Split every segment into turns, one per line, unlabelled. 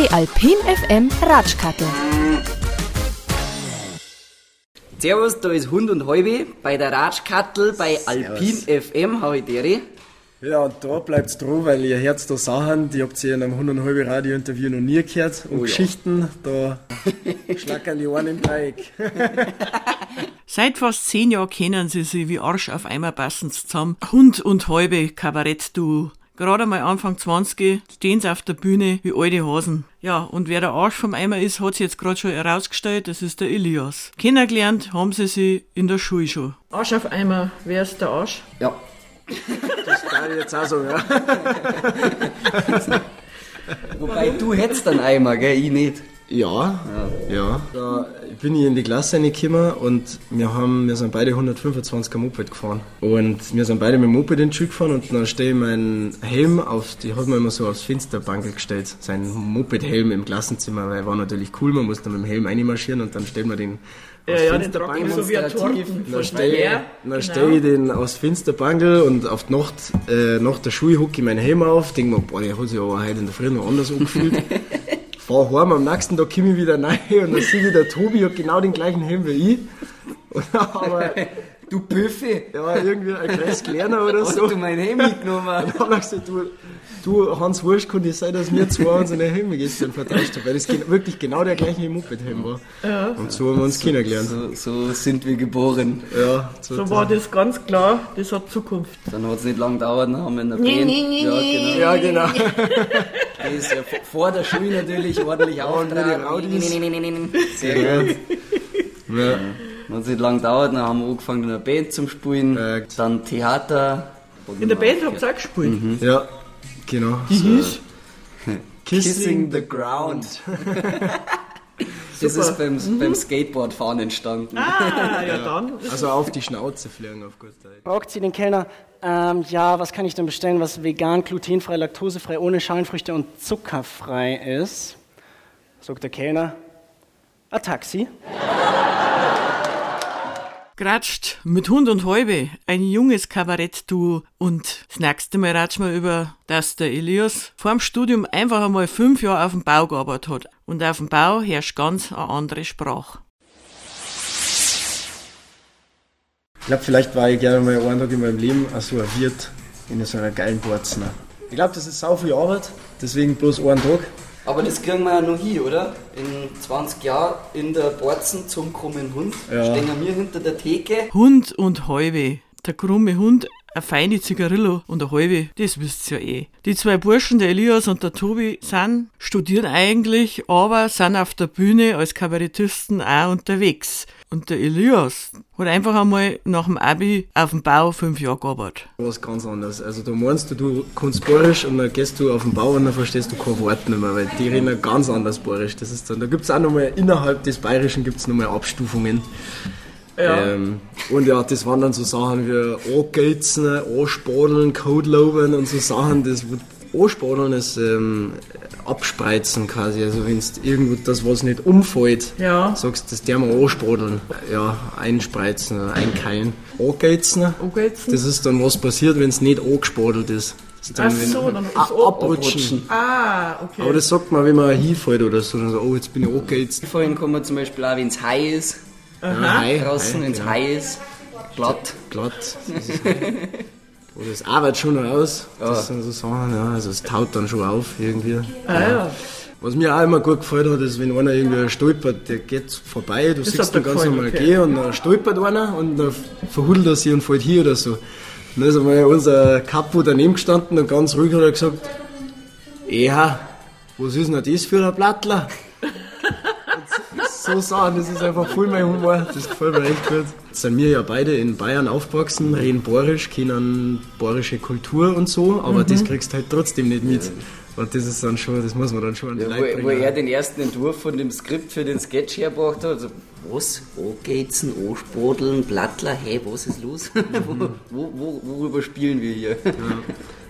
Die Alpin FM Ratschkattel.
Servus, da ist Hund und Halbe bei der Ratschkattel bei Alpin FM. Hau ich dir.
Ja, und da bleibt's dran, weil ihr hört da Sachen, die habt ihr in einem 100 Radio-Interview noch nie gehört. Und
Oh ja.
Geschichten, da schlackern die einen im Dreieck.
Seit fast zehn Jahren kennen sie sich wie Arsch auf einmal passend zusammen. Hund und halbe Kabarettduo. Gerade mal Anfang 20 stehen sie auf der Bühne wie alte Hasen. Ja, und wer der Arsch vom Eimer ist, hat sich jetzt gerade schon herausgestellt, das ist der Elias. Kennengelernt haben sie sie in der Schule schon. Arsch auf Eimer, wer ist der Arsch?
Ja.
Das kann ich jetzt auch so, ja.
Wobei du hättest einen Eimer, gell? Ich nicht.
Ja, ja. Da bin ich in die Klasse reingekommen und wir haben, wir sind beide 125er Moped gefahren. Und wir sind beide mit dem Moped in die Schule gefahren und dann stehe ich meinen Helm auf, die hat man immer so aufs Fensterbankel gestellt, seinen Moped-Helm im Klassenzimmer, weil war natürlich cool, man musste mit dem Helm reinmarschieren und dann stellt man den aufs Fensterbankel.
so wie ein
Demonstrativ.
Torten
Dann stelle dann stell ich den aufs Fensterbankel und auf die Nacht, äh, nach der Schule hucke ich meinen Helm auf, denke mir, boah, der hat sich aber heute in der Früh noch anders angefühlt. Fahr heim, am nächsten Tag komme ich wieder rein und dann sehe ich, der Tobi hat genau den gleichen Helm wie ich. Aber,
Du Büffe.
ja, irgendwie ein kleines Kleiner oder
Hast
so.
du mein Helm mitgenommen?
Und dann ich gesagt, du, du Hans Wursch, kann es sein, dass wir zwei unsere Helme gestern vertauscht haben, weil das wirklich genau der gleiche Moped-Helm war. Und so haben wir uns kennengelernt.
So, so sind wir geboren.
Ja, so,
So war das ganz klar, das hat Zukunft.
Dann hat es nicht lang gedauert, dann haben wir in der Band. ja, genau.
ja, genau.
Das ist ja vor der Schule natürlich ordentlich auftragen. Sehr gut.
Ja.
Dann hat es nicht lang gedauert, dann haben wir angefangen in der Band zum Spielen.
Äh,
Dann Theater.
In der Band habt ihr auch gespielt.
Ja, genau.
Die hieß?
Kissing the Ground. Das ist beim, beim Skateboardfahren entstanden.
Ah, ja dann.
Also auf die Schnauze fliegen auf gut Deutsch.
fragt sie den Kellner, ähm, ja, was kann ich denn bestellen, was vegan, glutenfrei, laktosefrei, ohne Schalenfrüchte und zuckerfrei ist? Sagt der Kellner, ein Taxi.
Gratscht mit Hund und Halbe, ein junges Kabarettduo. Und das nächste Mal ratschen wir über, dass der Elias vor dem Studium einfach einmal fünf Jahre auf dem Bau gearbeitet hat. Und auf dem Bau herrscht ganz eine andere Sprache.
Ich glaube, vielleicht war ich gerne mal einen Tag in meinem Leben so ein Wirt in so einer geilen Borzen. Ich glaube, das ist sau viel Arbeit, deswegen bloß einen Tag.
Aber das kriegen wir ja noch hin, oder? In 20 Jahren in der Borzen zum krummen Hund.
Ja.
Stehen wir hinter der Theke.
Hund und Halbe. Der krumme Hund, eine feine Zigarillo und eine Halbe, das wisst ihr ja eh. Die zwei Burschen, der Elias und der Tobi, sind, studieren eigentlich, aber sind auf der Bühne als Kabarettisten auch unterwegs. Und der Elias hat einfach einmal nach dem Abi auf dem Bau fünf Jahre gearbeitet.
Was ganz anderes. Also du meinst du, du kannst Borisch und dann gehst du auf den Bau und dann verstehst du kein Wort nicht mehr, weil die reden ganz anders Borisch. Das ist dann, da gibt es auch nochmal, innerhalb des Bayerischen gibt es nochmal Abstufungen. Ähm, und ja, das waren dann so Sachen wie Angeizen, Anspadeln, Codelobern und so Sachen, das Anspadeln ist ähm, abspreizen quasi, also wenn irgendwo das, was nicht umfällt,
Ja.
sagst, das der mal anspadeln, ja, einspreizen oder einkeilen. Angeizen,
Angeizen?
das ist dann was passiert, wenn es nicht angespadelt ist. Das ist dann,
Ach
wenn-
so, dann ist
Ah,
es
abrutschen.
Ah, okay.
Aber das sagt man, wenn man hinfällt oder so, dann so, oh, jetzt bin ich angeheizt.
Vorhin kann man zum Beispiel auch, wenn es high ist,
Ja,
draußen, wenn es
ja.
high ist, glatt.
glatt. Oder es arbeitet schon noch aus. Das sind so Sachen, ja. Also es taut dann schon auf irgendwie.
ah, ja.
Was mir auch immer gut gefallen hat, ist, wenn einer irgendwie stolpert, der geht vorbei, du
Das
siehst ihn ganz
gefallen,
normal
okay.
gehen und dann stolpert einer und dann verhudelt er sich und fällt hier oder so. Und dann ist einmal unser Kapo daneben gestanden und ganz ruhig hat er gesagt, ja, was ist denn das für ein Blattler? So Sachen, das ist einfach voll mein Humor, das gefällt mir echt gut. Jetzt sind wir ja beide in Bayern aufgewachsen, reden Borisch, kennen bayerische Kultur und so, aber
Mhm.
das kriegst du halt trotzdem nicht mit. Und das ist dann schon, das muss man dann schon an die
Ja,
Leute
wo, wo er den ersten Entwurf von dem Skript für den Sketch hergebracht hat. Also, was? Angeizen, Anspadeln, Blattler, hey, was ist los? wo, wo, wo, worüber spielen wir hier?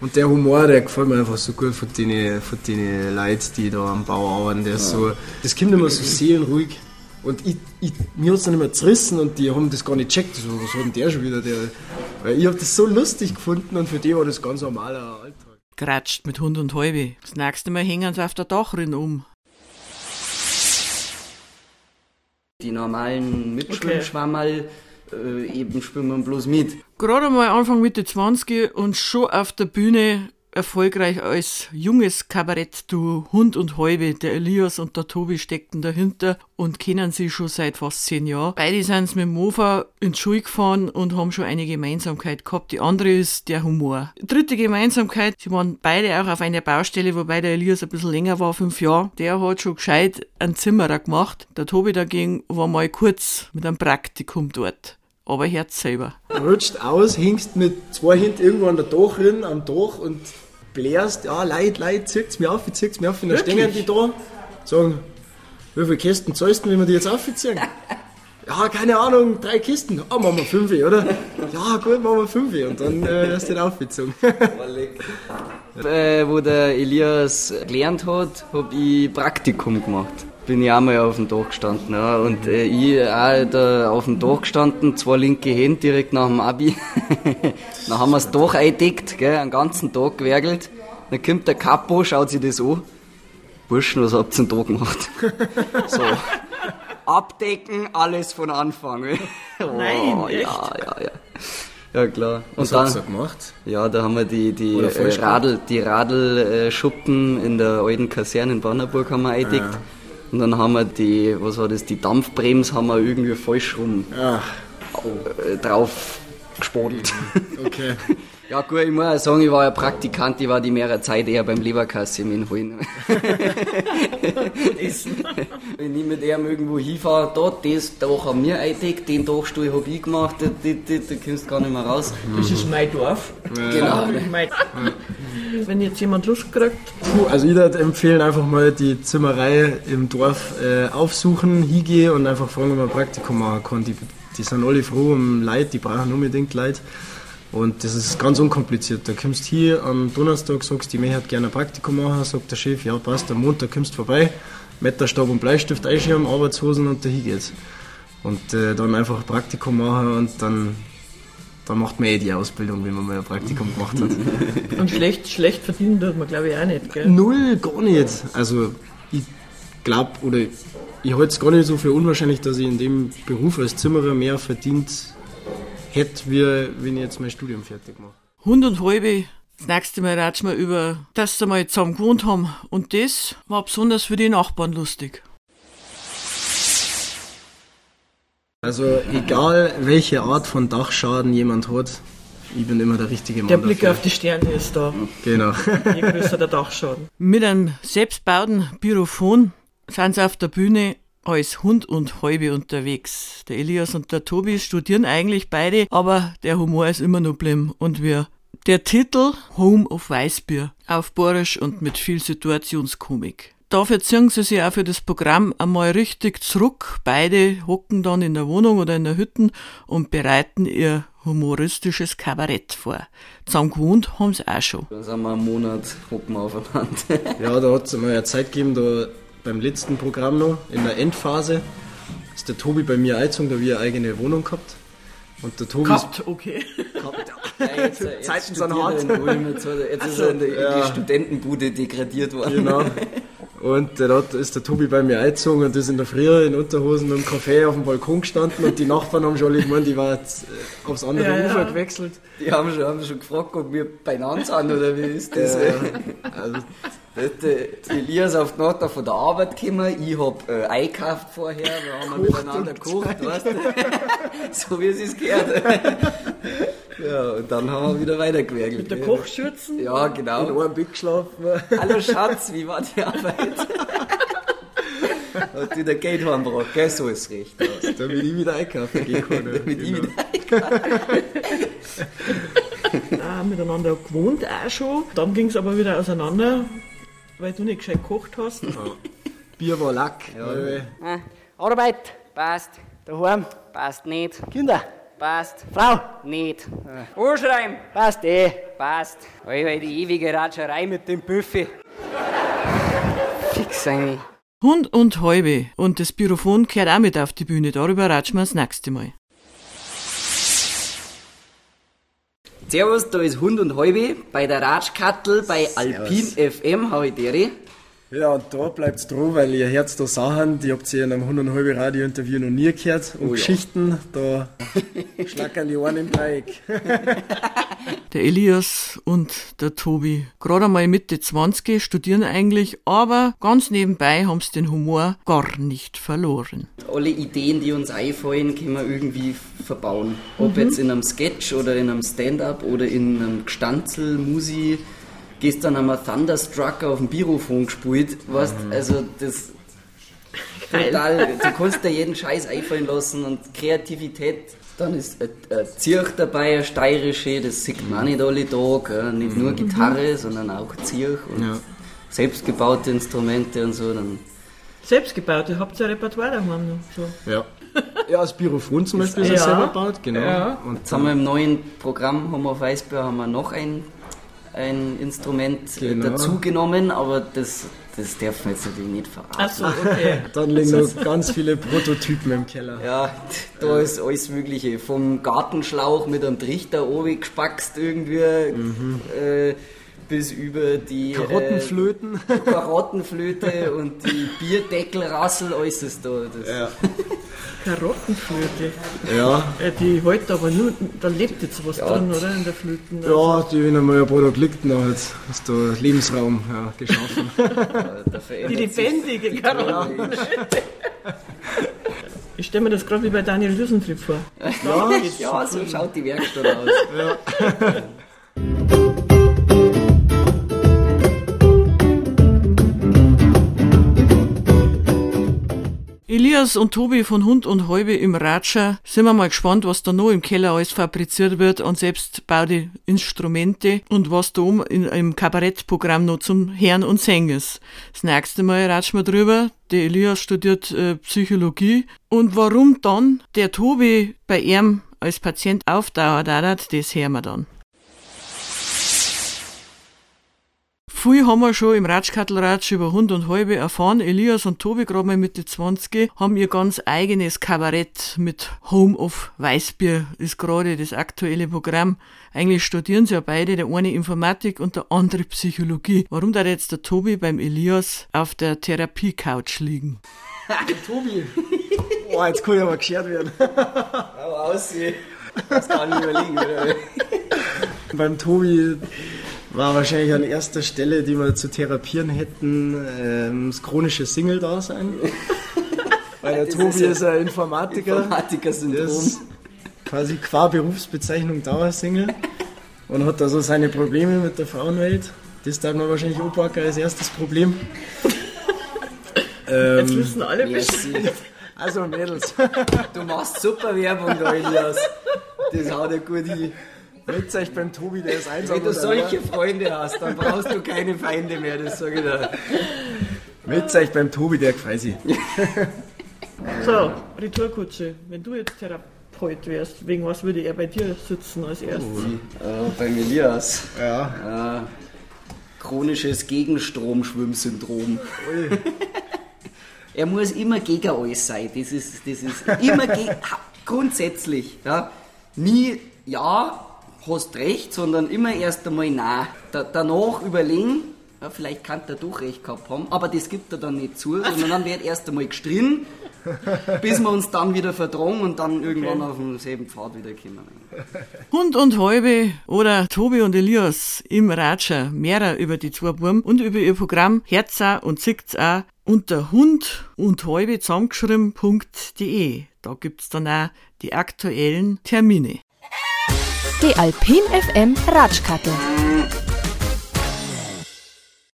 Und der Humor, der gefällt mir einfach so gut von den, von den Leuten, die da am Bau arbeiten. Der ist so, das kommt immer so seelenruhig. Und ich, ich, mir hat es dann immer zerrissen und die haben das gar nicht checkt. So, also, was hat denn der schon wieder? Der? Weil ich habe das so lustig gefunden und für die war das ganz normaler Alltag.
Gratscht mit Hund und Halbe. Das nächste Mal hängen sie auf der Dachrinne um.
Die normalen Mitschwimmschwammerl okay. äh, eben schwimmen bloß mit.
Gerade mal Anfang Mitte 20 und schon auf der Bühne erfolgreich als junges Kabarett-Duo Hund und Häube. Der Elias und der Tobi steckten dahinter und kennen sie schon seit fast zehn Jahren. Beide sind mit dem Mofa ins Schule gefahren und haben schon eine Gemeinsamkeit gehabt. Die andere ist der Humor. Dritte Gemeinsamkeit, sie waren beide auch auf einer Baustelle, wobei der Elias ein bisschen länger war, fünf Jahre. Der hat schon gescheit einen Zimmerer gemacht. Der Tobi dagegen war mal kurz mit einem Praktikum dort aber Herz selber.
Rutscht aus, hängst mit zwei Händen irgendwo an der Dach drin, am Dach und blärst, ja, Leid, Leid, zieht's mir auf, zieht's mir auf, und dann stehen die da, sagen, wie viele Kisten zahlst du, wenn wir die jetzt aufziehen? Ja, keine Ahnung, drei Kisten. Ah, machen wir fünf, oder? Ja, gut, machen wir fünf. Und dann äh, hast du den aufgezogen.
äh, wo der Elias gelernt hat, habe ich Praktikum gemacht bin ich auch mal auf dem Dach gestanden. Ja. Und äh, ich auch da auf dem Dach gestanden, zwei linke Hände direkt nach dem Abi. dann haben wir das Dach eingedeckt, gell, einen ganzen Tag gewerkelt. Dann kommt der Kapo, schaut sich das an. Burschen, was habt ihr denn da gemacht? so. Abdecken, alles von Anfang.
oh, Nein, echt?
Ja, ja, ja. Ja, klar.
Und was dann, habt ihr gemacht?
Ja, da haben wir die, die, äh, Radl, die Radelschuppen in der alten Kaserne in Bannerburg haben wir eingedeckt. Ja. Und dann haben wir die, was war das, die Dampfbremse haben wir irgendwie falsch rum
Ach.
Äh, drauf gespadelt.
Okay.
Ja gut, ich muss auch sagen, ich war ja Praktikant, ich war die mehrere Zeit eher beim Leberkasse im Holen. Wenn ich mit ihm irgendwo hinfahre, da, das Dach haben wir eingedeckt, den Dachstuhl habe ich gemacht, da, da, da, da kommst du gar nicht mehr raus.
Das ist mein Dorf.
Genau.
Mein Wenn jetzt jemand Lust kriegt.
Also ich würde empfehlen, einfach mal die Zimmerei im Dorf äh, aufsuchen, hingehen und einfach fragen, ob man ein Praktikum machen kann. Die, die sind alle froh um Leid, die brauchen unbedingt Leid. Und das ist ganz unkompliziert. Da kommst hier am Donnerstag, sagst, ich möchte gerne ein Praktikum machen, sagt der Chef, ja passt, am Montag kommst du vorbei, Meterstab und Bleistift einschirmen, Arbeitshosen und dahin geht's. Und äh, dann einfach ein Praktikum machen und dann, dann macht man eh die Ausbildung, wenn man mal ein Praktikum gemacht hat.
und schlecht, schlecht verdienen tut man glaube ich auch nicht, gell?
Null, gar nicht. Also ich glaube, oder ich halte es gar nicht so für unwahrscheinlich, dass ich in dem Beruf als Zimmerer mehr verdient hätte, wie wenn ich jetzt mein Studium fertig mache.
Hund und halbe, das nächste Mal ratschen wir über, dass sie mal zusammen gewohnt haben. Und das war besonders für die Nachbarn lustig.
Also egal welche Art von Dachschaden jemand hat, ich bin immer der richtige Mann.
Der Blick dafür. auf die Sterne ist da.
Genau.
Je größer der Dachschaden. Mit einem selbstbauten Pyrophon sind sie auf der Bühne als Hund und Halbe unterwegs. Der Elias und der Tobi studieren eigentlich beide, aber der Humor ist immer noch blim und wir. Der Titel Home of Weißbier auf Borisch und mit viel Situationskomik. Dafür ziehen sie sich auch für das Programm einmal richtig zurück. Beide hocken dann in der Wohnung oder in der Hütte und bereiten ihr humoristisches Kabarett vor. Zusammen gewohnt haben sie auch schon.
Da sind wir einen Monat hocken aufeinander.
ja, da hat es mal eine Zeit gegeben, da beim letzten Programm noch, in der Endphase, ist der Tobi bei mir eingezogen, da habe ich eine eigene Wohnung gehabt. Und der Tobi
Gehabt, okay.
Gehabt, ja. jetzt, jetzt Zeiten sind hart. Jetzt, jetzt ist er in die, ja. die Studentenbude degradiert worden.
Genau. Und äh, dort ist der Tobi bei mir eingezogen und ist in der Früh in Unterhosen und Kaffee auf dem Balkon gestanden und die Nachbarn haben schon alle gemeint, die war jetzt äh, aufs andere ja, Ufer ja. gewechselt.
Die haben schon, haben schon gefragt, ob wir beieinander sind oder wie ist das? Ja, also, der Elias auf die Nacht von der Arbeit gekommen, ich hab äh, eingekauft vorher, wir haben Kocht miteinander gekocht, weißt du? so wie es ist gehört. ja, und dann haben wir wieder weitergewerkelt.
Mit der Kochschürzen?
Ja, genau.
In einem Bett geschlafen.
Hallo Schatz, wie war die Arbeit? Hat wieder Geld heimgebracht, gell? So ist recht.
Damit ich wieder einkaufen gehen kann.
Damit genau. ich wieder einkaufen
ah, miteinander gewohnt auch schon. Dann ging es aber wieder auseinander weil du nicht gescheit gekocht hast. Ja.
Bier war Lack.
Ja. Ah, Arbeit, passt. Daheim, passt nicht. Kinder, passt. Frau, nicht.
Ah. Urschreiben,
passt eh.
Passt. Alter, die ewige Ratscherei mit dem Buffet. Fix eigentlich.
Hund und Halbe und das Pyrophon kehrt auch mit auf die Bühne. Darüber ratschen wir das nächste Mal.
Servus, da ist Hund und Halbe bei der Ratschkattel bei Alpin FM, ich dere.
Ja, und da bleibt's dran, weil ihr Herz da Sachen, die habt ihr in einem 100 Radio-Interview noch nie gehört. Und
Oh ja.
Geschichten, da schlackern die Ohren im Dreieck.
Der Elias und der Tobi. Gerade einmal Mitte 20 studieren eigentlich, aber ganz nebenbei haben sie den Humor gar nicht verloren.
Alle Ideen, die uns einfallen, können wir irgendwie verbauen. Ob jetzt in einem Sketch oder in einem Stand-up oder in einem Gestanzel, Musi. Gestern haben wir Thunderstruck auf dem Birophon gespielt. Weißt, also das total, du kannst dir jeden Scheiß einfallen lassen und Kreativität. Dann ist ein, ein Zirch dabei, ein steirische, das sieht man nicht alle Tage. Gell? Nicht nur Gitarre, sondern auch Zirch und
Ja.
selbstgebaute Instrumente und so. Dann
Selbstgebaute, habt ihr ein Repertoire daheim noch? So.
Ja. Ja, das Birophon zum Beispiel ist
Ja.
ja selber gebaut, genau.
Ja.
Und
Jetzt haben wir im neuen Programm of Eisbär haben wir noch ein, ein Instrument äh,
Genau.
dazugenommen, aber das, das dürfen wir jetzt natürlich nicht verraten.
Achso, okay.
dann liegen noch ganz viele Prototypen im Keller.
Ja, da ist alles Mögliche. Vom Gartenschlauch mit einem Trichter oben gespackst irgendwie äh, bis über die
Mhm. Karottenflöten.
Äh, Karottenflöte und die Bierdeckelrassel, alles ist da. Das,
Ja.
Karottenflöte.
Ja.
Äh, die halten aber nur, da lebt jetzt was
Ja.
drin, oder? In der Flöten.
Ja, die, wenn einmal ein paar Tage liegt, dann hat- ist da Lebensraum ja, geschaffen.
Die lebendige Karottenflöte. Ich stelle mir das gerade wie bei Daniel Düsentrieb vor.
Ja, ja, so schaut die Werkstatt aus.
Elias und Tobi von Hund und Halbe im Ratscher sind wir mal gespannt, was da noch im Keller alles fabriziert wird und selbstbaute Instrumente und was da oben einem Kabarettprogramm noch zum Herrn und Sängers. Das nächste Mal ratschen wir drüber. Der Elias studiert äh, Psychologie und warum dann der Tobi bei ihm als Patient aufdauert, das hören wir dann. Viel haben wir schon im Ratschkattelratsch über Hund und Halbe erfahren. Elias und Tobi, gerade mal Mitte 20, haben ihr ganz eigenes Kabarett mit Home of Weißbier, ist gerade das aktuelle Programm. Eigentlich studieren sie ja beide, der eine Informatik und der andere Psychologie. Warum da jetzt der Tobi beim Elias auf der Therapie-Couch liegen?
Tobi! Boah, jetzt kann ich aber geschert werden.
Aber aussehen. Das kann ich überlegen, oder?
Beim Tobi war wahrscheinlich an erster Stelle, die wir zu therapieren hätten, ähm, das chronische Single-Dasein. Weil der
Das
Tobi
ist ja
ist ein Informatiker.
Informatiker-Syndrom.
quasi qua Berufsbezeichnung Dauersingle und hat da so seine Probleme mit der Frauenwelt. Das darf man wahrscheinlich anpacken als erstes Problem.
Jetzt
Ähm,
wissen alle
Merci.
also Mädels,
Du machst super Werbung da, Elias. Das haut ja gut hin.
Euch beim Tobi, der ist einsam.
Wenn du solche Freunde hast, dann brauchst du keine Feinde mehr, das sage ich dir.
Euch beim Tobi, der gefällt sich.
So, Retourkutsche, wenn du jetzt Therapeut wärst, wegen was würde er bei dir sitzen als erstes?
Äh, beim Elias.
Ja.
Äh, chronisches Gegenstromschwimmsyndrom. er muss immer gegen alles sein. Das ist, das ist immer grundsätzlich. Ja. Nie ja, hast recht, sondern immer erst einmal nein. Da, danach überlegen, ja, vielleicht kann der doch recht gehabt haben, aber das gibt er dann nicht zu, sondern dann wird erst einmal gestritten, bis wir uns dann wieder vertragen und dann irgendwann auf demselben Pfad wieder kommen.
Hund und Halbe oder Tobi und Elias im Ratscher mehrer über die zwei Buben und über ihr Programm Herza und Zickt's auch unter Hund und Halbe zusammengeschrieben.de. Da gibt's dann auch die aktuellen Termine.
Die Alpin FM Ratschkattel.